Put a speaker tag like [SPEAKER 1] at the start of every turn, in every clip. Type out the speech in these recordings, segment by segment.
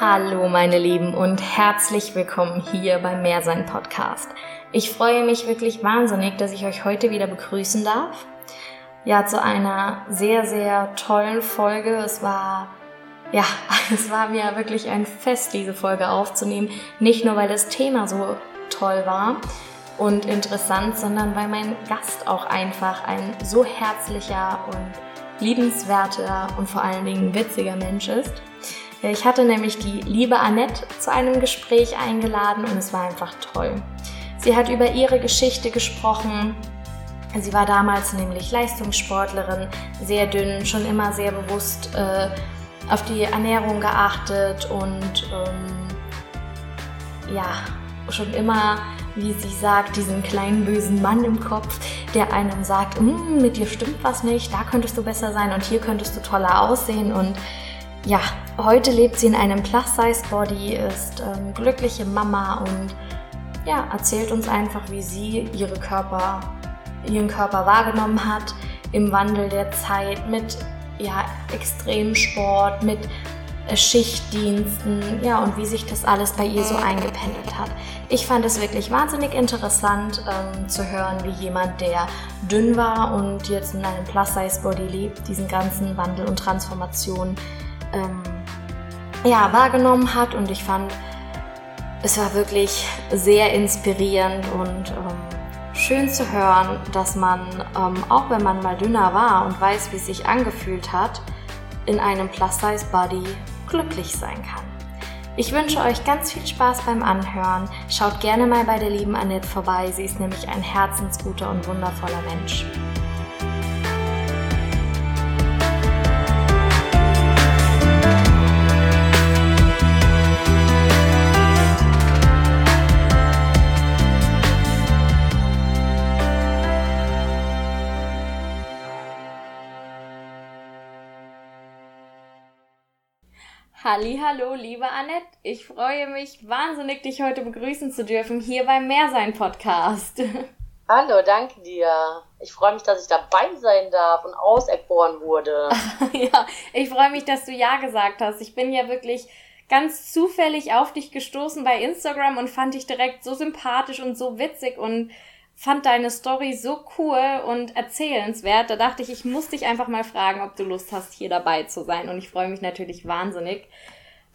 [SPEAKER 1] Hallo meine Lieben und herzlich willkommen hier beim Mehrsein Podcast. Ich freue mich wirklich wahnsinnig, dass ich euch heute wieder begrüßen darf. Ja, zu einer sehr, sehr tollen Folge. Es war, ja, es war mir wirklich ein Fest, diese Folge aufzunehmen. Nicht nur, weil das Thema so toll war und interessant, sondern weil mein Gast auch einfach ein so herzlicher und liebenswerter und vor allen Dingen witziger Mensch ist. Ich hatte nämlich die liebe Annette zu einem Gespräch eingeladen und es war einfach toll. Sie hat über ihre Geschichte gesprochen. Sie war damals nämlich Leistungssportlerin, sehr dünn, schon immer sehr bewusst äh, auf die Ernährung geachtet und ähm, ja, schon immer, wie sie sagt, diesen kleinen bösen Mann im Kopf, der einem sagt, hm, mit dir stimmt was nicht, da könntest du besser sein und hier könntest du toller aussehen und ja, heute lebt sie in einem Plus-Size-Body, ist ähm, glückliche Mama und ja, erzählt uns einfach, wie sie ihre Körper, ihren Körper wahrgenommen hat im Wandel der Zeit mit ja, Extremsport, mit äh, Schichtdiensten, ja, und wie sich das alles bei ihr so eingependelt hat. Ich fand es wirklich wahnsinnig interessant ähm, zu hören, wie jemand, der dünn war und jetzt in einem Plus-Size-Body lebt, diesen ganzen Wandel und Transformation ähm, ja, wahrgenommen hat und ich fand, es war wirklich sehr inspirierend und ähm, schön zu hören, dass man, ähm, auch wenn man mal dünner war und weiß, wie es sich angefühlt hat, in einem Plus-Size-Body glücklich sein kann. Ich wünsche euch ganz viel Spaß beim Anhören. Schaut gerne mal bei der lieben Annette vorbei. Sie ist nämlich ein herzensguter und wundervoller Mensch. Hallo, liebe Annette. Ich freue mich wahnsinnig, dich heute begrüßen zu dürfen hier beim Mehrsein Podcast.
[SPEAKER 2] Hallo, danke dir. Ich freue mich, dass ich dabei sein darf und auserkoren wurde.
[SPEAKER 1] ja, ich freue mich, dass du ja gesagt hast. Ich bin ja wirklich ganz zufällig auf dich gestoßen bei Instagram und fand dich direkt so sympathisch und so witzig und fand deine Story so cool und erzählenswert. Da dachte ich, ich muss dich einfach mal fragen, ob du Lust hast, hier dabei zu sein. Und ich freue mich natürlich wahnsinnig,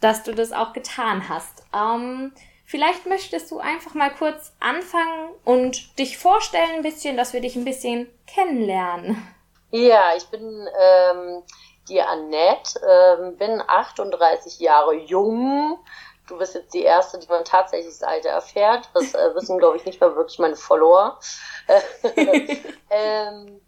[SPEAKER 1] dass du das auch getan hast. Ähm, vielleicht möchtest du einfach mal kurz anfangen und dich vorstellen ein bisschen, dass wir dich ein bisschen kennenlernen.
[SPEAKER 2] Ja, ich bin ähm, die Annette, ähm, bin 38 Jahre jung, du bist jetzt die Erste, die man tatsächlich das Alter erfährt. Das äh, wissen, glaube ich, nicht mehr wirklich meine Follower. ähm,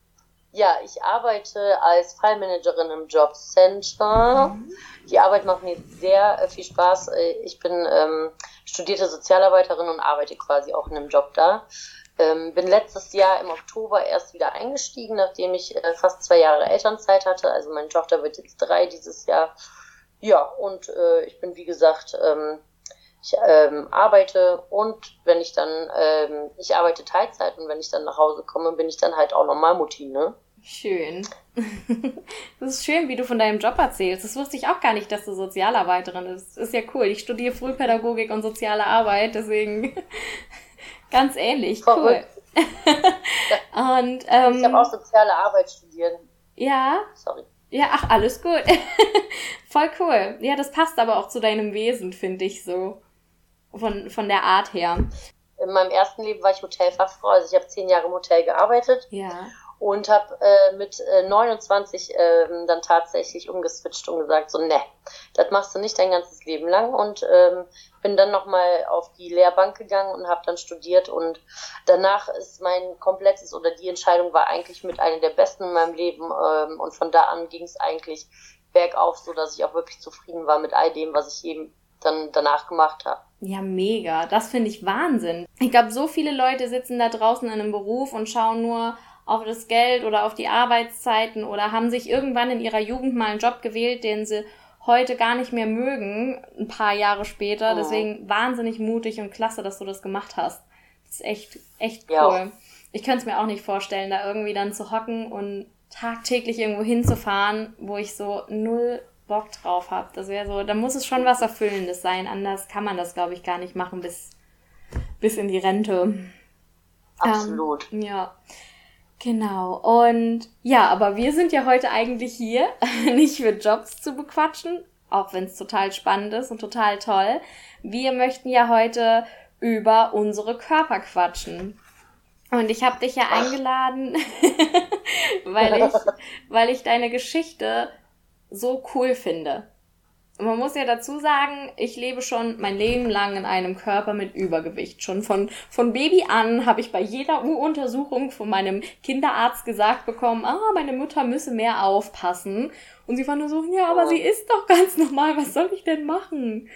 [SPEAKER 2] ja, ich arbeite als Fallmanagerin im Jobcenter. Mhm. Die Arbeit macht mir sehr äh, viel Spaß. Äh, ich bin ähm, studierte Sozialarbeiterin und arbeite quasi auch in einem Job da. Ähm, bin letztes Jahr im Oktober erst wieder eingestiegen, nachdem ich äh, fast zwei Jahre Elternzeit hatte. Also meine Tochter wird jetzt drei dieses Jahr. Ja, und äh, ich bin wie gesagt, ähm, ich ähm, arbeite und wenn ich dann, ähm, ich arbeite Teilzeit und wenn ich dann nach Hause komme, bin ich dann halt auch normal Mutti, ne?
[SPEAKER 1] Schön. Das ist schön, wie du von deinem Job erzählst. Das wusste ich auch gar nicht, dass du Sozialarbeiterin bist. Das ist ja cool. Ich studiere Frühpädagogik und soziale Arbeit, deswegen ganz ähnlich. Cool.
[SPEAKER 2] und, ähm, ich habe auch soziale Arbeit studiert.
[SPEAKER 1] Ja. Sorry. Ja, ach, alles gut. Voll cool. Ja, das passt aber auch zu deinem Wesen, finde ich so. Von, von der Art her.
[SPEAKER 2] In meinem ersten Leben war ich Hotelfachfrau, also ich habe zehn Jahre im Hotel gearbeitet. Ja. Und habe äh, mit äh, 29 äh, dann tatsächlich umgeswitcht und gesagt, so, ne, das machst du nicht dein ganzes Leben lang. Und ähm, bin dann nochmal auf die Lehrbank gegangen und habe dann studiert und danach ist mein komplettes oder die Entscheidung war eigentlich mit einer der besten in meinem Leben ähm, und von da an ging es eigentlich bergauf, so dass ich auch wirklich zufrieden war mit all dem, was ich eben dann danach gemacht habe.
[SPEAKER 1] Ja, mega. Das finde ich Wahnsinn. Ich glaube, so viele Leute sitzen da draußen in einem Beruf und schauen nur auf das Geld oder auf die Arbeitszeiten oder haben sich irgendwann in ihrer Jugend mal einen Job gewählt, den sie heute gar nicht mehr mögen, ein paar Jahre später. Oh. Deswegen wahnsinnig mutig und klasse, dass du das gemacht hast. Das ist echt, echt cool. Ja. Ich könnte es mir auch nicht vorstellen, da irgendwie dann zu hocken und tagtäglich irgendwo hinzufahren, wo ich so null Bock drauf habt. Das wäre so, da muss es schon was Erfüllendes sein. Anders kann man das, glaube ich, gar nicht machen bis, bis in die Rente.
[SPEAKER 2] Absolut.
[SPEAKER 1] Ähm, ja. Genau. Und ja, aber wir sind ja heute eigentlich hier, nicht für Jobs zu bequatschen, auch wenn es total spannend ist und total toll. Wir möchten ja heute über unsere Körper quatschen. Und ich habe dich ja eingeladen, weil ich, weil ich deine Geschichte so cool finde. Man muss ja dazu sagen, ich lebe schon mein Leben lang in einem Körper mit Übergewicht. Schon von, von Baby an habe ich bei jeder U-Untersuchung von meinem Kinderarzt gesagt bekommen, ah, meine Mutter müsse mehr aufpassen. Und sie war nur so, ja, aber sie ist doch ganz normal, was soll ich denn machen?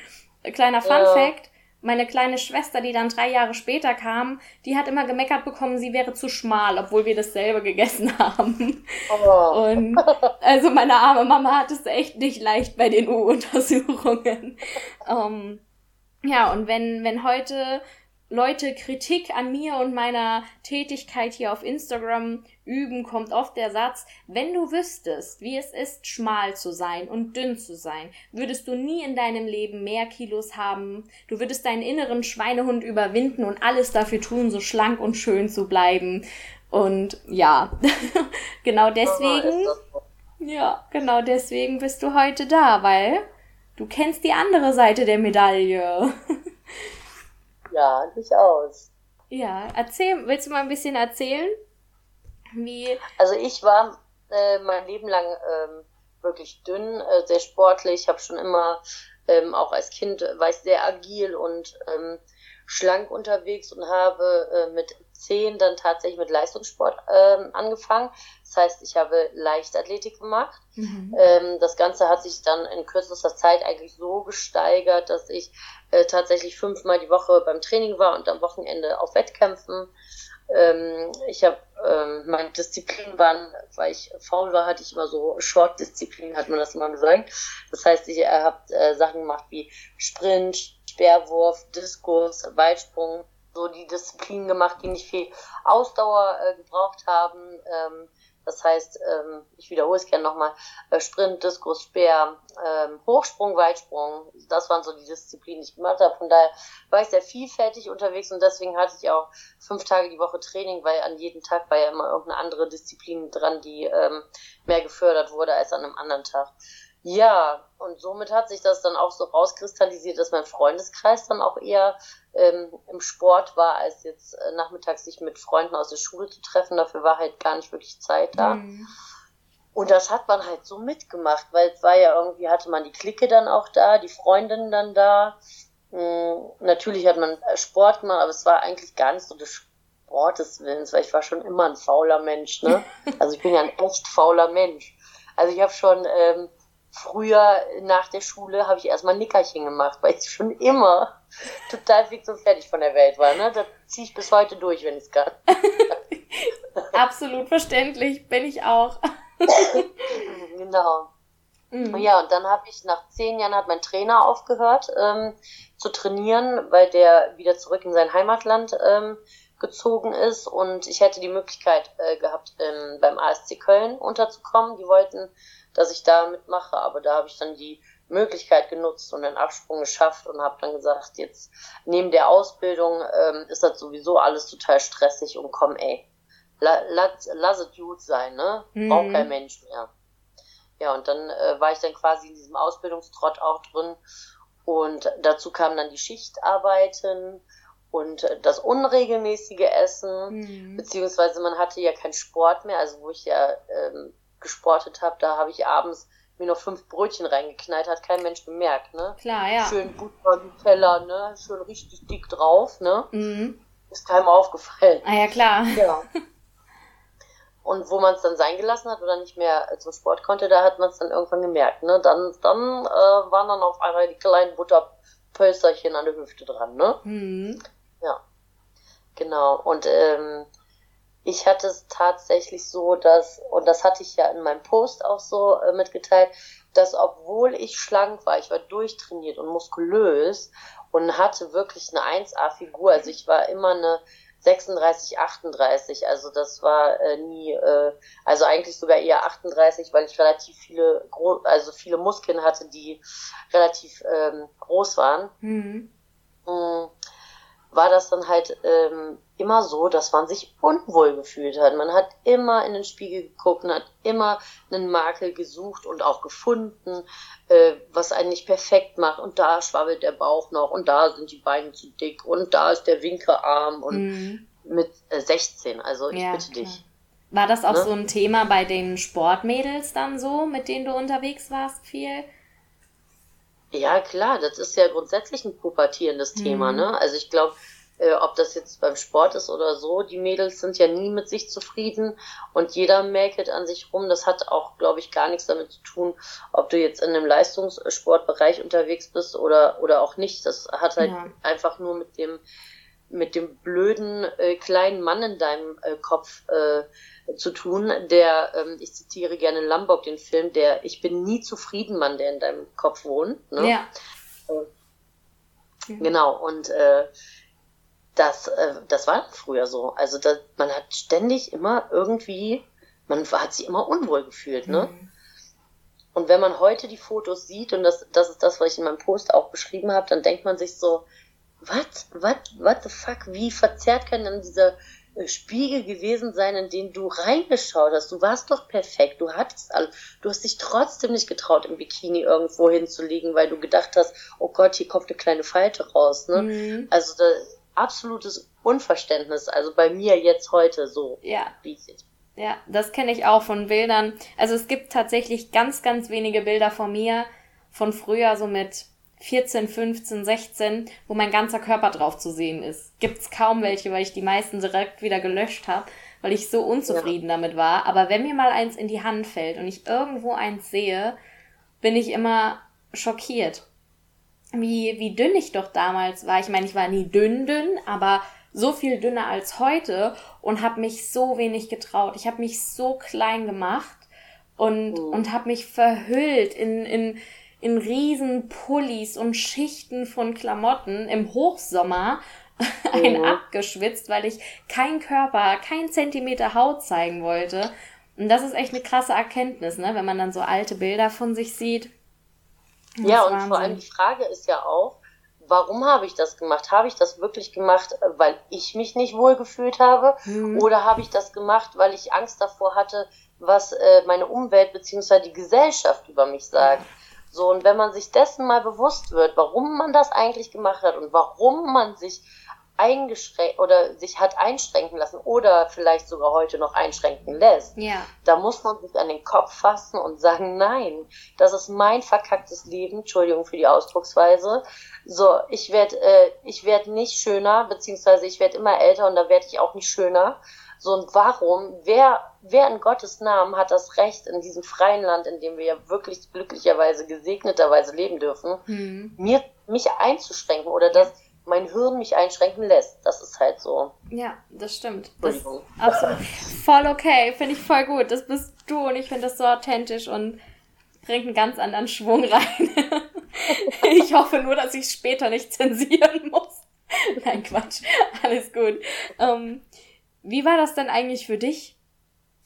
[SPEAKER 1] Kleiner Fun Fact, meine kleine Schwester, die dann drei Jahre später kam, die hat immer gemeckert bekommen, sie wäre zu schmal, obwohl wir dasselbe gegessen haben. Oh. Und also meine arme Mama hat es echt nicht leicht bei den U-Untersuchungen. um, ähm, ja, und wenn, wenn heute Leute Kritik an mir und meiner Tätigkeit hier auf Instagram üben, kommt oft der Satz, wenn du wüsstest, wie es ist, schmal zu sein und dünn zu sein, würdest du nie in deinem Leben mehr Kilos haben, du würdest deinen inneren Schweinehund überwinden und alles dafür tun, so schlank und schön zu bleiben. Und ja, genau deswegen, ja, genau deswegen bist du heute da, weil du kennst die andere Seite der Medaille.
[SPEAKER 2] Ja, durchaus.
[SPEAKER 1] Ja, erzähl, willst du mal ein bisschen erzählen? Wie?
[SPEAKER 2] Also ich war äh, mein Leben lang ähm, wirklich dünn, äh, sehr sportlich, habe schon immer, ähm, auch als Kind war ich sehr agil und ähm, schlank unterwegs und habe äh, mit zehn dann tatsächlich mit Leistungssport ähm, angefangen. Das heißt, ich habe Leichtathletik gemacht. Mhm. Ähm, das Ganze hat sich dann in kürzester Zeit eigentlich so gesteigert, dass ich äh, tatsächlich fünfmal die Woche beim Training war und am Wochenende auf Wettkämpfen. Ähm, ich habe ähm, meine Disziplin waren, weil ich faul war, hatte ich immer so Short-Disziplin, hat man das immer gesagt. Das heißt, ich äh, habe äh, Sachen gemacht wie Sprint, Speerwurf, Diskus, Weitsprung, so die Disziplinen gemacht, die nicht viel Ausdauer äh, gebraucht haben. Ähm, das heißt, ähm, ich wiederhole es gerne nochmal, äh, Sprint, Diskus, Speer, ähm, Hochsprung, Weitsprung, das waren so die Disziplinen, die ich gemacht habe. Von daher war ich sehr vielfältig unterwegs und deswegen hatte ich auch fünf Tage die Woche Training, weil an jedem Tag war ja immer irgendeine andere Disziplin dran, die ähm, mehr gefördert wurde als an einem anderen Tag. Ja, und somit hat sich das dann auch so rauskristallisiert, dass mein Freundeskreis dann auch eher ähm, im Sport war, als jetzt äh, nachmittags sich mit Freunden aus der Schule zu treffen. Dafür war halt gar nicht wirklich Zeit da. Mhm. Und das hat man halt so mitgemacht, weil es war ja irgendwie, hatte man die Clique dann auch da, die Freundinnen dann da. Mhm, natürlich hat man äh, Sport gemacht, aber es war eigentlich gar nicht so des Sportes Willens, weil ich war schon immer ein fauler Mensch, ne? Also ich bin ja ein echt fauler Mensch. Also ich habe schon ähm, früher nach der Schule habe ich erstmal Nickerchen gemacht, weil ich schon immer total fix und fertig von der Welt war. Ne? Das ziehe ich bis heute durch, wenn ich es kann.
[SPEAKER 1] Absolut verständlich, bin ich auch.
[SPEAKER 2] genau. Mhm. Ja, und dann habe ich nach zehn Jahren hat mein Trainer aufgehört ähm, zu trainieren, weil der wieder zurück in sein Heimatland ähm, gezogen ist und ich hätte die Möglichkeit äh, gehabt, ähm, beim ASC Köln unterzukommen. Die wollten dass ich da mitmache. Aber da habe ich dann die Möglichkeit genutzt und den Absprung geschafft und habe dann gesagt, jetzt neben der Ausbildung ähm, ist das sowieso alles total stressig und komm, ey, la, lass, lass es gut sein, ne? Braucht mhm. kein Mensch mehr. Ja, und dann äh, war ich dann quasi in diesem Ausbildungstrott auch drin und dazu kamen dann die Schichtarbeiten und das unregelmäßige Essen, mhm. beziehungsweise man hatte ja keinen Sport mehr, also wo ich ja ähm, gesportet habe, da habe ich abends mir noch fünf Brötchen reingeknallt, hat kein Mensch gemerkt, ne?
[SPEAKER 1] Klar, ja.
[SPEAKER 2] Schön Butter, Teller, ne? Schön richtig dick drauf, ne? Mhm. Ist keinem aufgefallen.
[SPEAKER 1] Ah ja, klar.
[SPEAKER 2] Ja. Und wo man es dann sein gelassen hat oder nicht mehr zum Sport konnte, da hat man es dann irgendwann gemerkt, ne? Dann, dann äh, waren dann auf einmal die kleinen Butterpölsterchen an der Hüfte dran, ne? Mhm. Ja. Genau. Und ähm, ich hatte es tatsächlich so, dass, und das hatte ich ja in meinem Post auch so äh, mitgeteilt, dass obwohl ich schlank war, ich war durchtrainiert und muskulös und hatte wirklich eine 1A-Figur, also ich war immer eine 36, 38. Also das war äh, nie, äh, also eigentlich sogar eher 38, weil ich relativ viele, also viele Muskeln hatte, die relativ ähm, groß waren. Mhm. Mhm war das dann halt ähm, immer so, dass man sich unwohl gefühlt hat. Man hat immer in den Spiegel geguckt und hat immer einen Makel gesucht und auch gefunden, äh, was einen nicht perfekt macht. Und da schwabbelt der Bauch noch und da sind die Beine zu dick und da ist der Winkearm und mhm. mit äh, 16. Also ich ja, bitte klar. dich.
[SPEAKER 1] War das auch ne? so ein Thema bei den Sportmädels dann so, mit denen du unterwegs warst viel?
[SPEAKER 2] Ja, klar, das ist ja grundsätzlich ein pubertierendes mhm. Thema, ne? Also ich glaube, äh, ob das jetzt beim Sport ist oder so, die Mädels sind ja nie mit sich zufrieden und jeder mäkelt an sich rum. Das hat auch, glaube ich, gar nichts damit zu tun, ob du jetzt in einem Leistungssportbereich unterwegs bist oder, oder auch nicht. Das hat halt ja. einfach nur mit dem, mit dem blöden äh, kleinen Mann in deinem äh, Kopf äh, zu tun, der, ähm, ich zitiere gerne Lombok, den Film, der Ich bin nie zufrieden Mann, der in deinem Kopf wohnt. Ne? Ja. Äh, genau, und äh, das, äh, das war früher so. Also das, man hat ständig immer irgendwie, man hat sich immer unwohl gefühlt, ne? Mhm. Und wenn man heute die Fotos sieht, und das, das ist das, was ich in meinem Post auch beschrieben habe, dann denkt man sich so, was, was, what the fuck, wie verzerrt kann denn dieser Spiegel gewesen sein, in den du reingeschaut hast. Du warst doch perfekt. Du hattest alles. Du hast dich trotzdem nicht getraut, im Bikini irgendwo hinzulegen, weil du gedacht hast, oh Gott, hier kommt eine kleine Falte raus. Ne? Mhm. Also da, absolutes Unverständnis. Also bei mir jetzt heute so.
[SPEAKER 1] Ja. Wie es jetzt. Ja, das kenne ich auch von Bildern. Also es gibt tatsächlich ganz, ganz wenige Bilder von mir von früher, so mit 14, 15, 16, wo mein ganzer Körper drauf zu sehen ist. Gibt's kaum welche, weil ich die meisten direkt wieder gelöscht habe, weil ich so unzufrieden ja. damit war. Aber wenn mir mal eins in die Hand fällt und ich irgendwo eins sehe, bin ich immer schockiert. Wie, wie dünn ich doch damals war. Ich meine, ich war nie dünn, dünn, aber so viel dünner als heute und habe mich so wenig getraut. Ich habe mich so klein gemacht und, mhm. und habe mich verhüllt in, in, in riesen Pullis und Schichten von Klamotten im Hochsommer ein mhm. abgeschwitzt, weil ich kein Körper, kein Zentimeter Haut zeigen wollte. Und das ist echt eine krasse Erkenntnis, ne? wenn man dann so alte Bilder von sich sieht.
[SPEAKER 2] Das ja, und Wahnsinn. vor allem die Frage ist ja auch, warum habe ich das gemacht? Habe ich das wirklich gemacht, weil ich mich nicht wohlgefühlt habe? Mhm. Oder habe ich das gemacht, weil ich Angst davor hatte, was äh, meine Umwelt bzw. die Gesellschaft über mich sagt? So, und wenn man sich dessen mal bewusst wird, warum man das eigentlich gemacht hat und warum man sich eingeschränkt oder sich hat einschränken lassen oder vielleicht sogar heute noch einschränken lässt, ja. da muss man sich an den Kopf fassen und sagen, nein, das ist mein verkacktes Leben, Entschuldigung für die Ausdrucksweise. So, ich werde äh, ich werd nicht schöner, beziehungsweise ich werde immer älter und da werde ich auch nicht schöner. So, und warum, wer, wer in Gottes Namen hat das Recht, in diesem freien Land, in dem wir ja wirklich glücklicherweise, gesegneterweise leben dürfen, mhm. mir, mich einzuschränken oder dass mein Hirn mich einschränken lässt. Das ist halt so.
[SPEAKER 1] Ja, das stimmt. Das absolut voll okay. Finde ich voll gut. Das bist du und ich finde das so authentisch und bringt einen ganz anderen Schwung rein. ich hoffe nur, dass ich später nicht zensieren muss. Nein, Quatsch. Alles gut. Ähm, wie war das denn eigentlich für dich,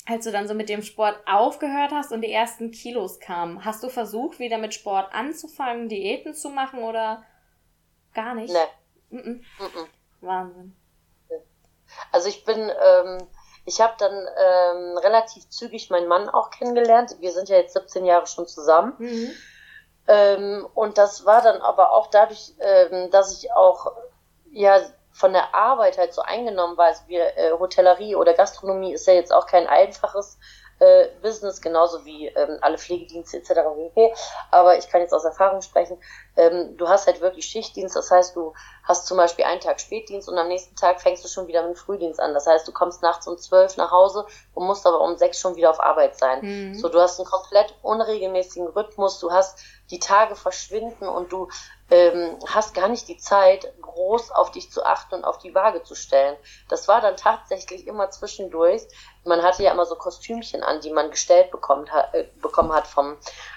[SPEAKER 1] als du dann so mit dem Sport aufgehört hast und die ersten Kilos kamen? Hast du versucht, wieder mit Sport anzufangen, Diäten zu machen oder gar nicht? Nee. Mm -mm.
[SPEAKER 2] Wahnsinn. Also ich bin, ähm, ich habe dann ähm, relativ zügig meinen Mann auch kennengelernt. Wir sind ja jetzt 17 Jahre schon zusammen. Mhm. Ähm, und das war dann aber auch dadurch, ähm, dass ich auch ja von der Arbeit halt so eingenommen war. Also wir, äh, Hotellerie oder Gastronomie ist ja jetzt auch kein einfaches äh, Business, genauso wie ähm, alle Pflegedienste etc. Aber ich kann jetzt aus Erfahrung sprechen. Ähm, du hast halt wirklich Schichtdienst, das heißt, du hast zum Beispiel einen Tag Spätdienst und am nächsten Tag fängst du schon wieder mit dem Frühdienst an. Das heißt, du kommst nachts um zwölf nach Hause und musst aber um sechs schon wieder auf Arbeit sein. Mhm. So, du hast einen komplett unregelmäßigen Rhythmus, du hast die Tage verschwinden und du ähm, hast gar nicht die Zeit, groß auf dich zu achten und auf die Waage zu stellen. Das war dann tatsächlich immer zwischendurch. Man hatte ja immer so Kostümchen an, die man gestellt bekommen hat, äh, bekommen hat vom,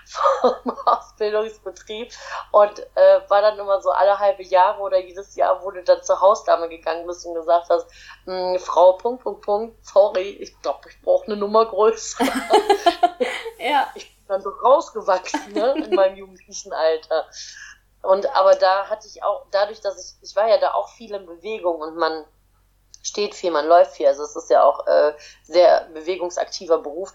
[SPEAKER 2] vom Ausbildungsbetrieb. Und äh, war dann immer so alle halbe Jahre oder jedes Jahr, du dann zur Hausdame gegangen bist und gesagt hast, hm, Frau, Punkt, Punkt, Punkt, sorry, ich glaube, ich brauche eine Nummer größer. ja. Ich bin dann so rausgewachsen, ne, in meinem jugendlichen Alter. Und aber da hatte ich auch, dadurch, dass ich, ich war ja da auch viel in Bewegung und man steht viel, man läuft viel. Also es ist ja auch äh, sehr bewegungsaktiver Beruf.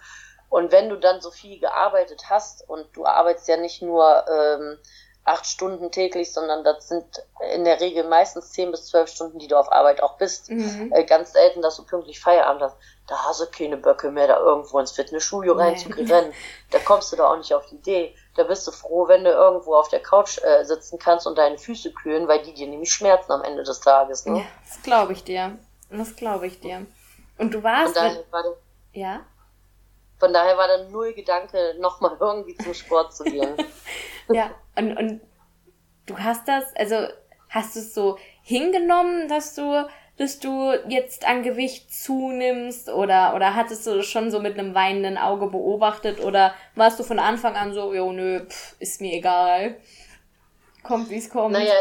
[SPEAKER 2] Und wenn du dann so viel gearbeitet hast und du arbeitest ja nicht nur ähm, acht Stunden täglich, sondern das sind in der Regel meistens zehn bis zwölf Stunden, die du auf Arbeit auch bist. Mhm. Äh, ganz selten, dass du pünktlich Feierabend hast. Da hast du keine Böcke mehr, da irgendwo ins Fitnessstudio reinzurennen. Da kommst du da auch nicht auf die Idee. Da bist du froh, wenn du irgendwo auf der Couch äh, sitzen kannst und deine Füße kühlen, weil die dir nämlich schmerzen am Ende des Tages. Ne?
[SPEAKER 1] Ja, das glaube ich dir. Das glaube ich dir. Und du warst.
[SPEAKER 2] Von daher, war der, ja? Von daher war dann null Gedanke, nochmal irgendwie zum Sport zu gehen.
[SPEAKER 1] ja, und, und du hast das, also hast du es so hingenommen, dass du, dass du jetzt an Gewicht zunimmst oder, oder hattest du das schon so mit einem weinenden Auge beobachtet oder warst du von Anfang an so, jo, nö, pff, ist mir egal. Kommt, wie es kommt.
[SPEAKER 2] Naja,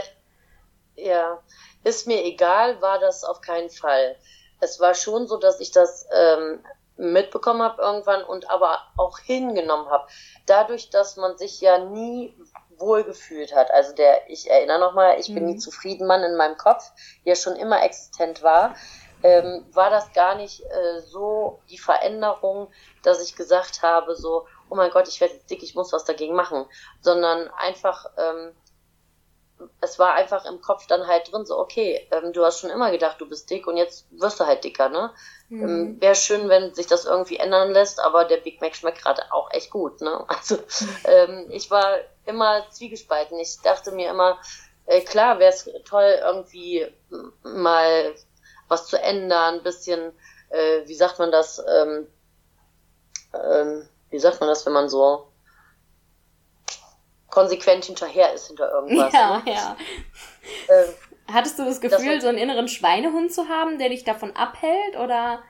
[SPEAKER 2] ja, ist mir egal, war das auf keinen Fall. Es war schon so, dass ich das ähm, mitbekommen habe irgendwann und aber auch hingenommen habe. Dadurch, dass man sich ja nie wohlgefühlt hat. Also der, ich erinnere nochmal, ich mhm. bin nie zufrieden Mann in meinem Kopf, der schon immer existent war, ähm, war das gar nicht äh, so die Veränderung, dass ich gesagt habe, so, oh mein Gott, ich werde dick, ich muss was dagegen machen, sondern einfach, ähm, es war einfach im Kopf dann halt drin, so, okay, ähm, du hast schon immer gedacht, du bist dick und jetzt wirst du halt dicker, ne? Mhm. Ähm, Wäre schön, wenn sich das irgendwie ändern lässt, aber der Big Mac schmeckt gerade auch echt gut, ne? Also, ähm, ich war immer zwiegespalten. Ich dachte mir immer, äh, klar, wäre es toll, irgendwie mal was zu ändern, ein bisschen, äh, wie sagt man das, ähm, ähm, wie sagt man das, wenn man so konsequent hinterher ist hinter irgendwas. Ja, ne? ja.
[SPEAKER 1] Ähm, Hattest du das Gefühl, das so einen inneren Schweinehund zu haben, der dich davon abhält, oder?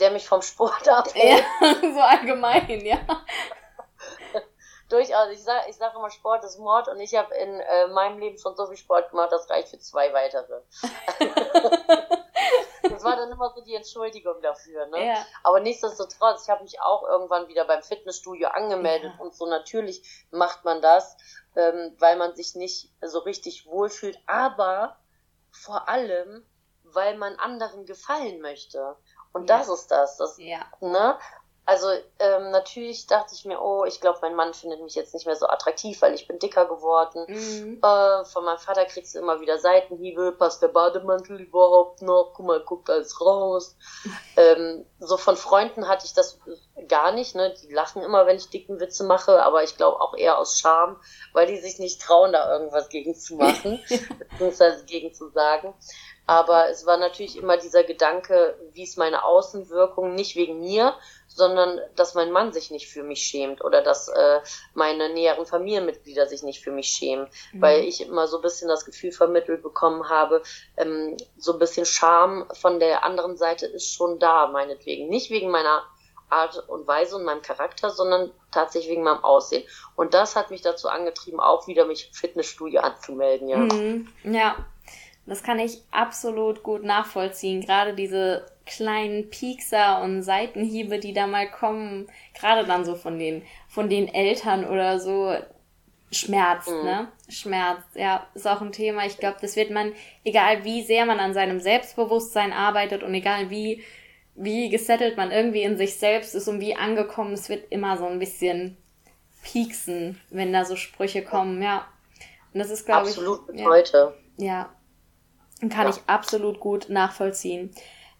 [SPEAKER 2] Der mich vom Sport abhält.
[SPEAKER 1] Ja, so allgemein, ja.
[SPEAKER 2] Durchaus. Ich sage ich sag immer, Sport ist Mord und ich habe in äh, meinem Leben schon so viel Sport gemacht, das reicht für zwei weitere. das war dann immer so die Entschuldigung dafür. Ne? Ja. Aber nichtsdestotrotz, ich habe mich auch irgendwann wieder beim Fitnessstudio angemeldet ja. und so natürlich macht man das, ähm, weil man sich nicht so richtig wohlfühlt, aber vor allem, weil man anderen gefallen möchte. Und ja. das ist das. das ja. ne? Also ähm, natürlich dachte ich mir, oh, ich glaube, mein Mann findet mich jetzt nicht mehr so attraktiv, weil ich bin dicker geworden. Mhm. Äh, von meinem Vater kriegst du immer wieder Seitenhiebe, passt der Bademantel überhaupt noch? Guck mal, guckt alles raus. ähm, so von Freunden hatte ich das gar nicht, ne? Die lachen immer, wenn ich dicken Witze mache, aber ich glaube auch eher aus Scham, weil die sich nicht trauen, da irgendwas gegen zu machen, beziehungsweise gegen zu sagen. Aber es war natürlich immer dieser Gedanke, wie ist meine Außenwirkung, nicht wegen mir, sondern dass mein Mann sich nicht für mich schämt oder dass äh, meine näheren Familienmitglieder sich nicht für mich schämen, mhm. weil ich immer so ein bisschen das Gefühl vermittelt bekommen habe, ähm, so ein bisschen Scham von der anderen Seite ist schon da, meinetwegen. Nicht wegen meiner Art und Weise und meinem Charakter, sondern tatsächlich wegen meinem Aussehen. Und das hat mich dazu angetrieben, auch wieder mich im Fitnessstudio anzumelden, ja.
[SPEAKER 1] Mhm. Ja, das kann ich absolut gut nachvollziehen. Gerade diese kleinen Piekser und Seitenhiebe, die da mal kommen, gerade dann so von den, von den Eltern oder so, schmerzt, mhm. ne? Schmerzt, ja, ist auch ein Thema. Ich glaube, das wird man, egal wie sehr man an seinem Selbstbewusstsein arbeitet und egal wie, wie gesettelt man irgendwie in sich selbst ist und wie angekommen, es wird immer so ein bisschen pieksen, wenn da so Sprüche kommen, ja. Und das ist, glaube ich. Absolut ja, heute. Ja, kann ja. ich absolut gut nachvollziehen.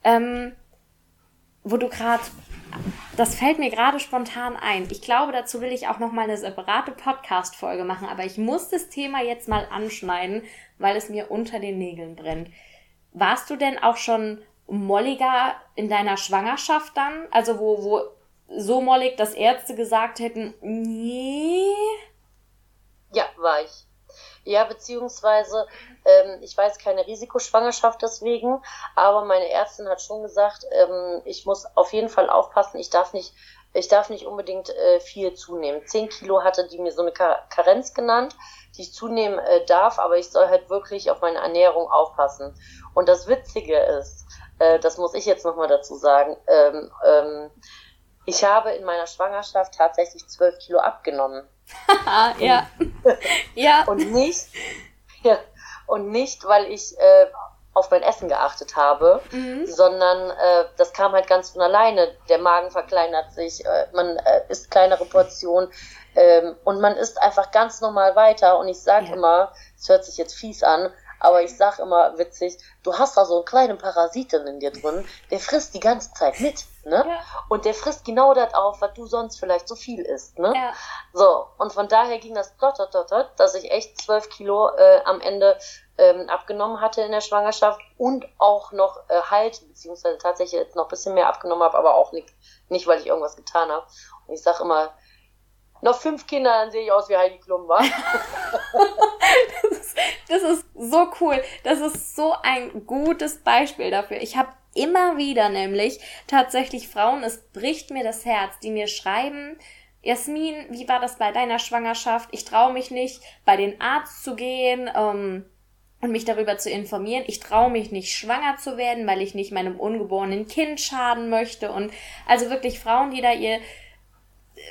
[SPEAKER 1] Ähm, wo du gerade, das fällt mir gerade spontan ein. Ich glaube, dazu will ich auch noch mal eine separate Podcast-Folge machen, aber ich muss das Thema jetzt mal anschneiden, weil es mir unter den Nägeln brennt. Warst du denn auch schon molliger in deiner Schwangerschaft dann? Also wo, wo so mollig, dass Ärzte gesagt hätten, nee?
[SPEAKER 2] Ja, war ich. Ja, beziehungsweise, ähm, ich weiß keine Risikoschwangerschaft deswegen, aber meine Ärztin hat schon gesagt, ähm, ich muss auf jeden Fall aufpassen, ich darf nicht, ich darf nicht unbedingt äh, viel zunehmen. Zehn Kilo hatte die mir so eine Karenz genannt, die ich zunehmen äh, darf, aber ich soll halt wirklich auf meine Ernährung aufpassen. Und das Witzige ist, äh, das muss ich jetzt nochmal dazu sagen, ähm, ähm, ich habe in meiner Schwangerschaft tatsächlich zwölf Kilo abgenommen. ja. ja. Und nicht, ja, und nicht, weil ich äh, auf mein Essen geachtet habe, mhm. sondern äh, das kam halt ganz von alleine. Der Magen verkleinert sich, äh, man äh, isst kleinere Portionen ähm, und man isst einfach ganz normal weiter. Und ich sage ja. immer, es hört sich jetzt fies an, aber ich sag immer witzig, du hast da so einen kleinen Parasiten in dir drin, der frisst die ganze Zeit mit, ne? Ja. Und der frisst genau das auf, was du sonst vielleicht so viel isst, ne? Ja. So, und von daher ging das dot, dot, dot, dot, dass ich echt zwölf Kilo äh, am Ende ähm, abgenommen hatte in der Schwangerschaft und auch noch äh, halt, beziehungsweise tatsächlich jetzt noch ein bisschen mehr abgenommen habe, aber auch nicht, nicht weil ich irgendwas getan habe. Und ich sag immer, noch fünf Kinder, dann sehe ich aus wie Heidi Klum, wa?
[SPEAKER 1] das, ist, das ist so cool. Das ist so ein gutes Beispiel dafür. Ich habe immer wieder nämlich tatsächlich Frauen, es bricht mir das Herz, die mir schreiben, Jasmin, wie war das bei deiner Schwangerschaft? Ich traue mich nicht, bei den Arzt zu gehen ähm, und mich darüber zu informieren. Ich traue mich nicht, schwanger zu werden, weil ich nicht meinem ungeborenen Kind schaden möchte. Und also wirklich Frauen, die da ihr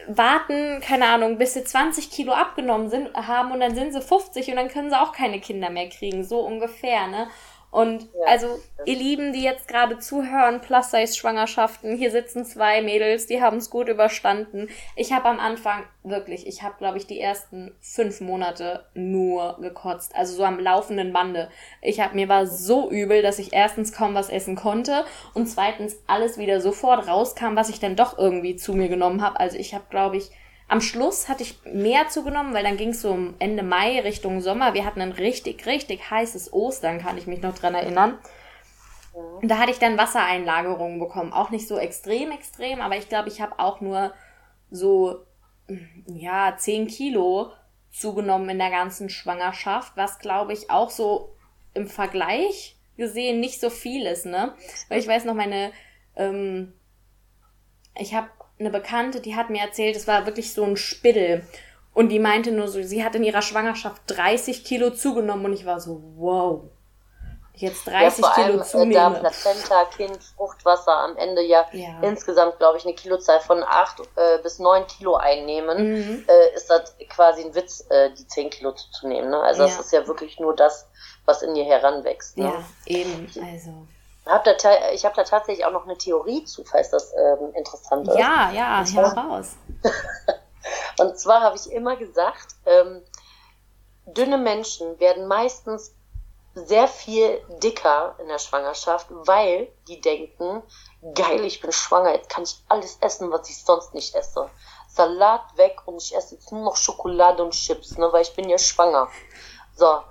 [SPEAKER 1] warten, keine Ahnung, bis sie 20 Kilo abgenommen sind, haben und dann sind sie 50 und dann können sie auch keine Kinder mehr kriegen, so ungefähr, ne? Und ja, also, ihr Lieben, die jetzt gerade zuhören, Plus-Size-Schwangerschaften, hier sitzen zwei Mädels, die haben es gut überstanden. Ich habe am Anfang wirklich, ich habe, glaube ich, die ersten fünf Monate nur gekotzt. Also so am laufenden Bande. Ich habe mir war so übel, dass ich erstens kaum was essen konnte und zweitens alles wieder sofort rauskam, was ich dann doch irgendwie zu mir genommen habe. Also ich habe, glaube ich, am Schluss hatte ich mehr zugenommen, weil dann ging es so um Ende Mai Richtung Sommer. Wir hatten ein richtig, richtig heißes Ostern, kann ich mich noch dran erinnern. Und da hatte ich dann Wassereinlagerungen bekommen. Auch nicht so extrem, extrem, aber ich glaube, ich habe auch nur so, ja, 10 Kilo zugenommen in der ganzen Schwangerschaft, was glaube ich auch so im Vergleich gesehen nicht so viel ist, ne? Weil ich weiß noch, meine, ähm, ich habe eine Bekannte, die hat mir erzählt, es war wirklich so ein Spiddel. Und die meinte nur so, sie hat in ihrer Schwangerschaft 30 Kilo zugenommen und ich war so, wow. Jetzt 30 ja, vor Kilo allem,
[SPEAKER 2] zunehme. Da Plazenta, Kind, Fruchtwasser am Ende ja, ja. insgesamt, glaube ich, eine Kilozahl von 8 äh, bis 9 Kilo einnehmen, mhm. äh, ist das quasi ein Witz, äh, die 10 Kilo zuzunehmen. Ne? Also ja. das ist ja wirklich nur das, was in dir heranwächst. Ne?
[SPEAKER 1] Ja, eben. Also
[SPEAKER 2] hab da ich habe da tatsächlich auch noch eine Theorie zu, falls das ähm, interessant ist.
[SPEAKER 1] Ja, ja, hör raus.
[SPEAKER 2] und zwar habe ich immer gesagt, ähm, dünne Menschen werden meistens sehr viel dicker in der Schwangerschaft, weil die denken, geil, ich bin schwanger, jetzt kann ich alles essen, was ich sonst nicht esse. Salat weg und ich esse jetzt nur noch Schokolade und Chips, ne, weil ich bin ja schwanger. So.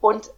[SPEAKER 2] Und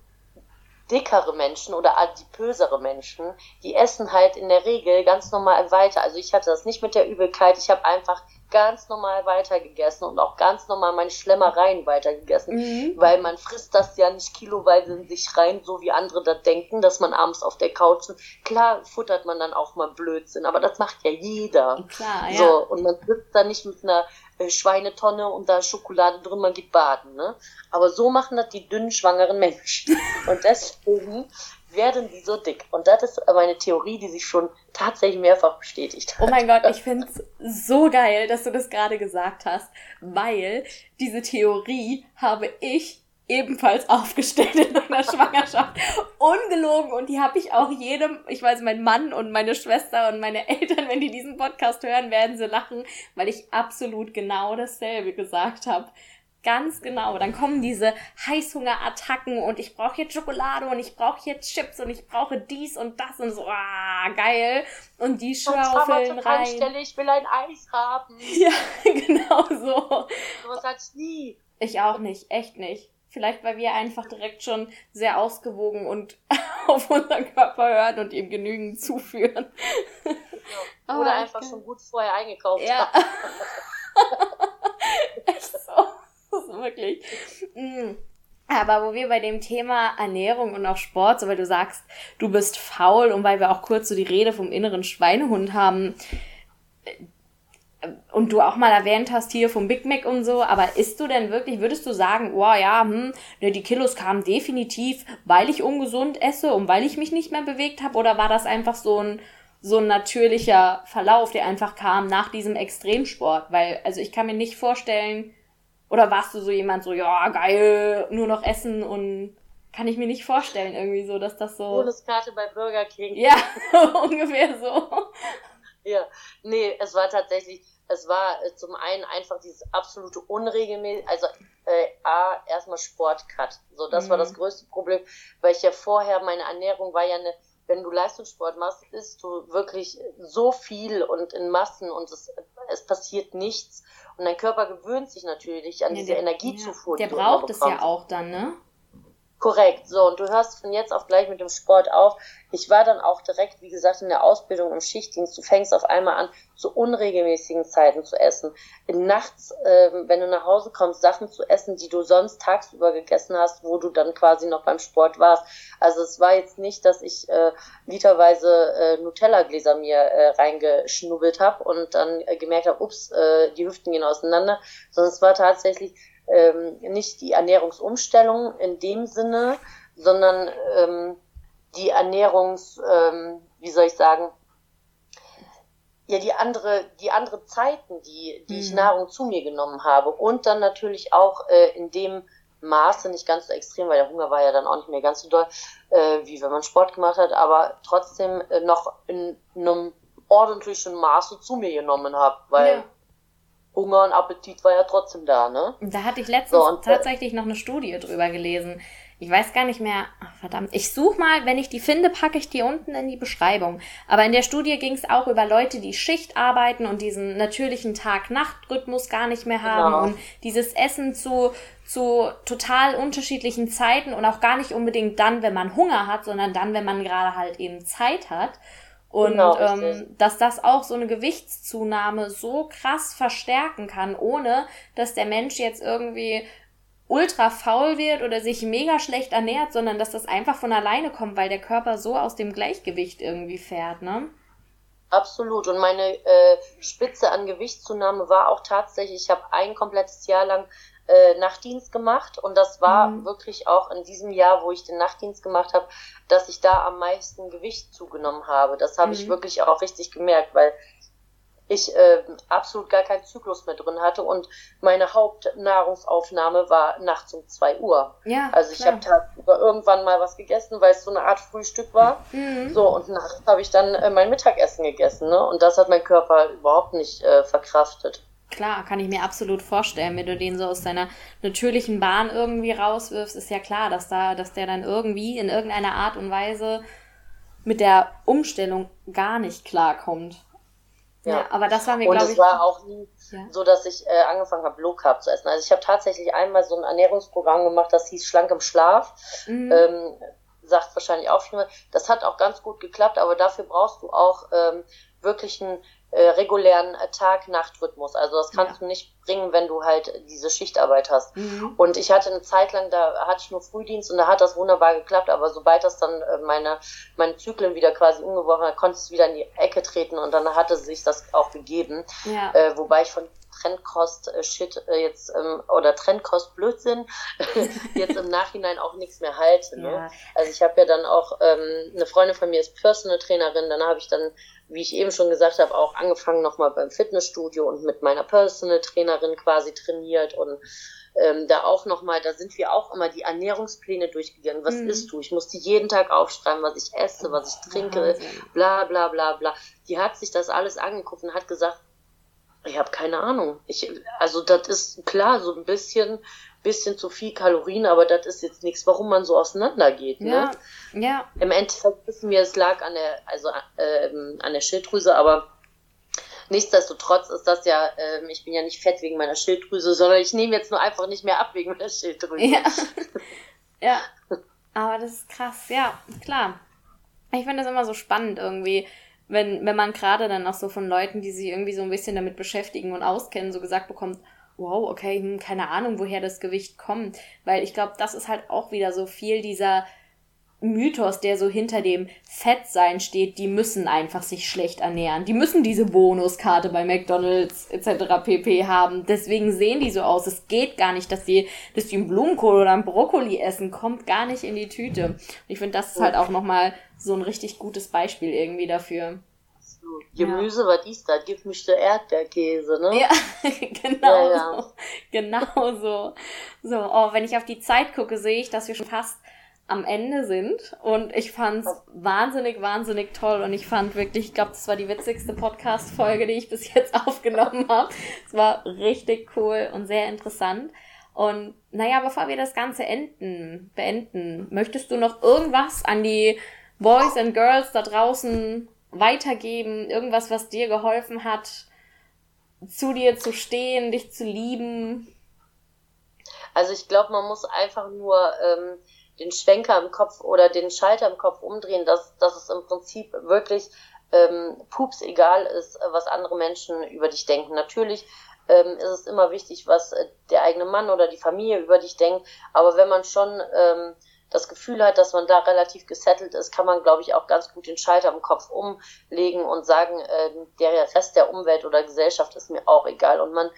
[SPEAKER 2] dickere Menschen oder adipösere Menschen, die essen halt in der Regel ganz normal weiter. Also ich hatte das nicht mit der Übelkeit, ich habe einfach ganz normal weitergegessen und auch ganz normal meine Schlemmereien weitergegessen, mhm. weil man frisst das ja nicht kiloweise in sich rein, so wie andere das denken, dass man abends auf der Couch sitzt. Klar futtert man dann auch mal Blödsinn, aber das macht ja jeder. Klar, ja. So, und man sitzt da nicht mit einer äh, Schweinetonne und da Schokolade drin, man geht baden, ne? Aber so machen das die dünnen, schwangeren Menschen. Und deswegen werden die so dick. Und das ist aber eine Theorie, die sich schon tatsächlich mehrfach bestätigt
[SPEAKER 1] hat. Oh mein Gott, ich finde es so geil, dass du das gerade gesagt hast, weil diese Theorie habe ich ebenfalls aufgestellt in meiner Schwangerschaft. Ungelogen. Und die habe ich auch jedem, ich weiß, mein Mann und meine Schwester und meine Eltern, wenn die diesen Podcast hören, werden sie lachen, weil ich absolut genau dasselbe gesagt habe. Ganz genau. Dann kommen diese Heißhungerattacken und ich brauche jetzt Schokolade und ich brauche jetzt Chips und ich brauche dies und das und so, ah, geil. Und die schaufeln rein.
[SPEAKER 2] Stelle, ich will ein Eis haben.
[SPEAKER 1] Ja, genau so.
[SPEAKER 2] Was hatte ich nie.
[SPEAKER 1] Ich auch nicht, echt nicht. Vielleicht, weil wir einfach direkt schon sehr ausgewogen und auf unseren Körper hören und ihm genügend zuführen.
[SPEAKER 2] Ja. Oder oh, einfach okay. schon gut vorher eingekauft ja. haben.
[SPEAKER 1] Echt so. Das ist wirklich. Mm. Aber wo wir bei dem Thema Ernährung und auch Sport, so weil du sagst, du bist faul und weil wir auch kurz so die Rede vom inneren Schweinehund haben äh, und du auch mal erwähnt hast hier vom Big Mac und so, aber isst du denn wirklich, würdest du sagen, oh ja, hm, ne, die Kilos kamen definitiv, weil ich ungesund esse und weil ich mich nicht mehr bewegt habe oder war das einfach so ein so ein natürlicher Verlauf, der einfach kam nach diesem Extremsport, weil also ich kann mir nicht vorstellen, oder warst du so jemand so, ja, geil, nur noch essen und kann ich mir nicht vorstellen irgendwie so, dass das so.
[SPEAKER 2] Bonuskarte bei Burger King.
[SPEAKER 1] Ja, ungefähr so.
[SPEAKER 2] Ja, nee, es war tatsächlich, es war äh, zum einen einfach dieses absolute Unregelmäßig, also äh, A, erstmal Sportcut. So, das mhm. war das größte Problem, weil ich ja vorher, meine Ernährung war ja eine, wenn du Leistungssport machst, isst du wirklich so viel und in Massen und es, es passiert nichts. Und dein Körper gewöhnt sich natürlich an ja, diese der, Energiezufuhr.
[SPEAKER 1] Ja, der braucht es ja auch dann, ne?
[SPEAKER 2] Korrekt, so, und du hörst von jetzt auf gleich mit dem Sport auf. Ich war dann auch direkt, wie gesagt, in der Ausbildung im Schichtdienst. Du fängst auf einmal an, zu unregelmäßigen Zeiten zu essen. Nachts, äh, wenn du nach Hause kommst, Sachen zu essen, die du sonst tagsüber gegessen hast, wo du dann quasi noch beim Sport warst. Also es war jetzt nicht, dass ich äh, literweise äh, Nutella-Gläser mir äh, reingeschnubbelt habe und dann äh, gemerkt habe, ups, äh, die Hüften gehen auseinander, sondern es war tatsächlich ähm, nicht die Ernährungsumstellung in dem Sinne, sondern ähm, die Ernährungs, ähm, wie soll ich sagen, ja die andere, die andere Zeiten, die, die mhm. ich Nahrung zu mir genommen habe und dann natürlich auch äh, in dem Maße, nicht ganz so extrem, weil der Hunger war ja dann auch nicht mehr ganz so doll, äh, wie wenn man Sport gemacht hat, aber trotzdem äh, noch in einem ordentlichen Maße zu mir genommen habe, weil ja. Hunger und Appetit war ja trotzdem da, ne?
[SPEAKER 1] Da hatte ich letztens so, tatsächlich noch eine Studie drüber gelesen. Ich weiß gar nicht mehr, ach, verdammt, ich suche mal, wenn ich die finde, packe ich die unten in die Beschreibung. Aber in der Studie ging es auch über Leute, die Schicht arbeiten und diesen natürlichen Tag-Nacht-Rhythmus gar nicht mehr haben genau. und dieses Essen zu, zu total unterschiedlichen Zeiten und auch gar nicht unbedingt dann, wenn man Hunger hat, sondern dann, wenn man gerade halt eben Zeit hat. Und genau, ähm, dass das auch so eine Gewichtszunahme so krass verstärken kann, ohne dass der Mensch jetzt irgendwie ultra faul wird oder sich mega schlecht ernährt, sondern dass das einfach von alleine kommt, weil der Körper so aus dem Gleichgewicht irgendwie fährt, ne?
[SPEAKER 2] Absolut. Und meine äh, Spitze an Gewichtszunahme war auch tatsächlich, ich habe ein komplettes Jahr lang äh, Nachtdienst gemacht und das war mhm. wirklich auch in diesem Jahr, wo ich den Nachtdienst gemacht habe, dass ich da am meisten Gewicht zugenommen habe. Das habe mhm. ich wirklich auch richtig gemerkt, weil ich äh, absolut gar keinen Zyklus mehr drin hatte und meine Hauptnahrungsaufnahme war nachts um zwei Uhr. Ja, also ich habe tagsüber irgendwann mal was gegessen, weil es so eine Art Frühstück war. Mhm. So und nachts habe ich dann äh, mein Mittagessen gegessen, ne? Und das hat mein Körper überhaupt nicht äh, verkraftet.
[SPEAKER 1] Klar, kann ich mir absolut vorstellen. Wenn du den so aus deiner natürlichen Bahn irgendwie rauswirfst, ist ja klar, dass da, dass der dann irgendwie in irgendeiner Art und Weise mit der Umstellung gar nicht klarkommt. Ja, ja aber das war mir,
[SPEAKER 2] glaube ich. Und es war auch nie ja. so, dass ich äh, angefangen habe, Low Carb zu essen. Also ich habe tatsächlich einmal so ein Ernährungsprogramm gemacht, das hieß Schlank im Schlaf. Mhm. Ähm, sagt wahrscheinlich auch viel mehr. Das hat auch ganz gut geklappt, aber dafür brauchst du auch ähm, wirklich einen äh, regulären Tag-Nacht-Rhythmus. Also das kannst ja. du nicht bringen, wenn du halt diese Schichtarbeit hast. Mhm. Und ich hatte eine Zeit lang, da hatte ich nur Frühdienst und da hat das wunderbar geklappt, aber sobald das dann äh, meine, meine Zyklen wieder quasi umgeworfen hat, konnte es wieder in die Ecke treten und dann hatte sich das auch gegeben. Ja. Äh, wobei ich von Trendkost-Shit äh, jetzt ähm, oder Trendkost-Blödsinn jetzt im Nachhinein auch nichts mehr halte. Ne? Ja. Also ich habe ja dann auch, ähm, eine Freundin von mir ist Personal Trainerin, dann habe ich dann wie ich eben schon gesagt habe, auch angefangen nochmal beim Fitnessstudio und mit meiner Personal Trainerin quasi trainiert und ähm, da auch nochmal, da sind wir auch immer die Ernährungspläne durchgegangen. Was mhm. isst du? Ich musste jeden Tag aufschreiben, was ich esse, was ich trinke, bla bla bla bla. Die hat sich das alles angeguckt und hat gesagt, ich habe keine Ahnung. Ich, also das ist klar, so ein bisschen bisschen zu viel Kalorien, aber das ist jetzt nichts, warum man so auseinandergeht. Ne? Ja, ja. Im Endeffekt wissen wir, es lag an der, also ähm, an der Schilddrüse, aber nichtsdestotrotz ist das ja, ähm, ich bin ja nicht fett wegen meiner Schilddrüse, sondern ich nehme jetzt nur einfach nicht mehr ab wegen meiner Schilddrüse.
[SPEAKER 1] Ja. ja. Aber das ist krass, ja, klar. Ich finde das immer so spannend irgendwie, wenn, wenn man gerade dann auch so von Leuten, die sich irgendwie so ein bisschen damit beschäftigen und auskennen, so gesagt bekommt, wow, okay, hm, keine Ahnung, woher das Gewicht kommt. Weil ich glaube, das ist halt auch wieder so viel dieser Mythos, der so hinter dem Fettsein steht, die müssen einfach sich schlecht ernähren. Die müssen diese Bonuskarte bei McDonalds etc. pp haben. Deswegen sehen die so aus. Es geht gar nicht, dass die, dass die einen Blumenkohl oder einen Brokkoli essen. Kommt gar nicht in die Tüte. Und ich finde, das ist halt auch nochmal so ein richtig gutes Beispiel irgendwie dafür.
[SPEAKER 2] Gemüse, ja. was ist das? Gib mich der Erdbeerkäse, ne?
[SPEAKER 1] Ja, genau ja, ja. so. Genau so. So, oh, wenn ich auf die Zeit gucke, sehe ich, dass wir schon fast am Ende sind. Und ich fand's wahnsinnig, wahnsinnig toll. Und ich fand wirklich, ich glaube, das war die witzigste Podcast-Folge, die ich bis jetzt aufgenommen habe. Es war richtig cool und sehr interessant. Und naja, bevor wir das Ganze enden, beenden, möchtest du noch irgendwas an die Boys and Girls da draußen weitergeben? Irgendwas, was dir geholfen hat, zu dir zu stehen, dich zu lieben?
[SPEAKER 2] Also ich glaube, man muss einfach nur ähm, den Schwenker im Kopf oder den Schalter im Kopf umdrehen, dass, dass es im Prinzip wirklich ähm, pups egal ist, was andere Menschen über dich denken. Natürlich ähm, ist es immer wichtig, was äh, der eigene Mann oder die Familie über dich denkt, aber wenn man schon ähm, das Gefühl hat, dass man da relativ gesettelt ist, kann man, glaube ich, auch ganz gut den Schalter im Kopf umlegen und sagen, äh, der Rest der Umwelt oder Gesellschaft ist mir auch egal. Und man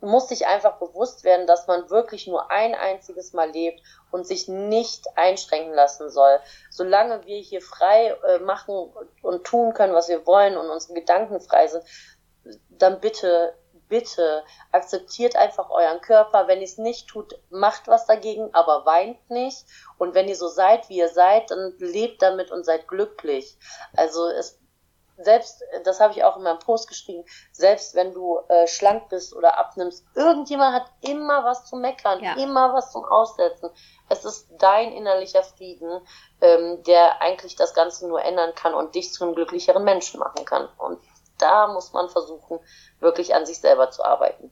[SPEAKER 2] muss sich einfach bewusst werden, dass man wirklich nur ein einziges Mal lebt und sich nicht einschränken lassen soll. Solange wir hier frei äh, machen und tun können, was wir wollen und unsere Gedanken frei sind, dann bitte, bitte akzeptiert einfach euren Körper. Wenn ihr es nicht tut, macht was dagegen, aber weint nicht. Und wenn ihr so seid, wie ihr seid, dann lebt damit und seid glücklich. Also es selbst, das habe ich auch in meinem Post geschrieben, selbst wenn du äh, schlank bist oder abnimmst, irgendjemand hat immer was zu meckern, ja. immer was zum Aussetzen. Es ist dein innerlicher Frieden, ähm, der eigentlich das Ganze nur ändern kann und dich zu einem glücklicheren Menschen machen kann. Und da muss man versuchen, wirklich an sich selber zu arbeiten.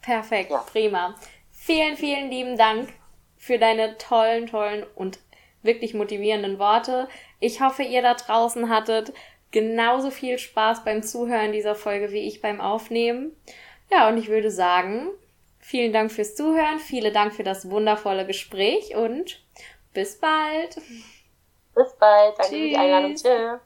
[SPEAKER 1] Perfekt, ja. prima. Vielen, vielen lieben Dank für deine tollen, tollen und wirklich motivierenden Worte. Ich hoffe, ihr da draußen hattet genauso viel Spaß beim Zuhören dieser Folge wie ich beim Aufnehmen. Ja, und ich würde sagen, vielen Dank fürs Zuhören, vielen Dank für das wundervolle Gespräch und bis bald.
[SPEAKER 2] Bis bald. Danke Tschüss. für die Einladung. Tschüss.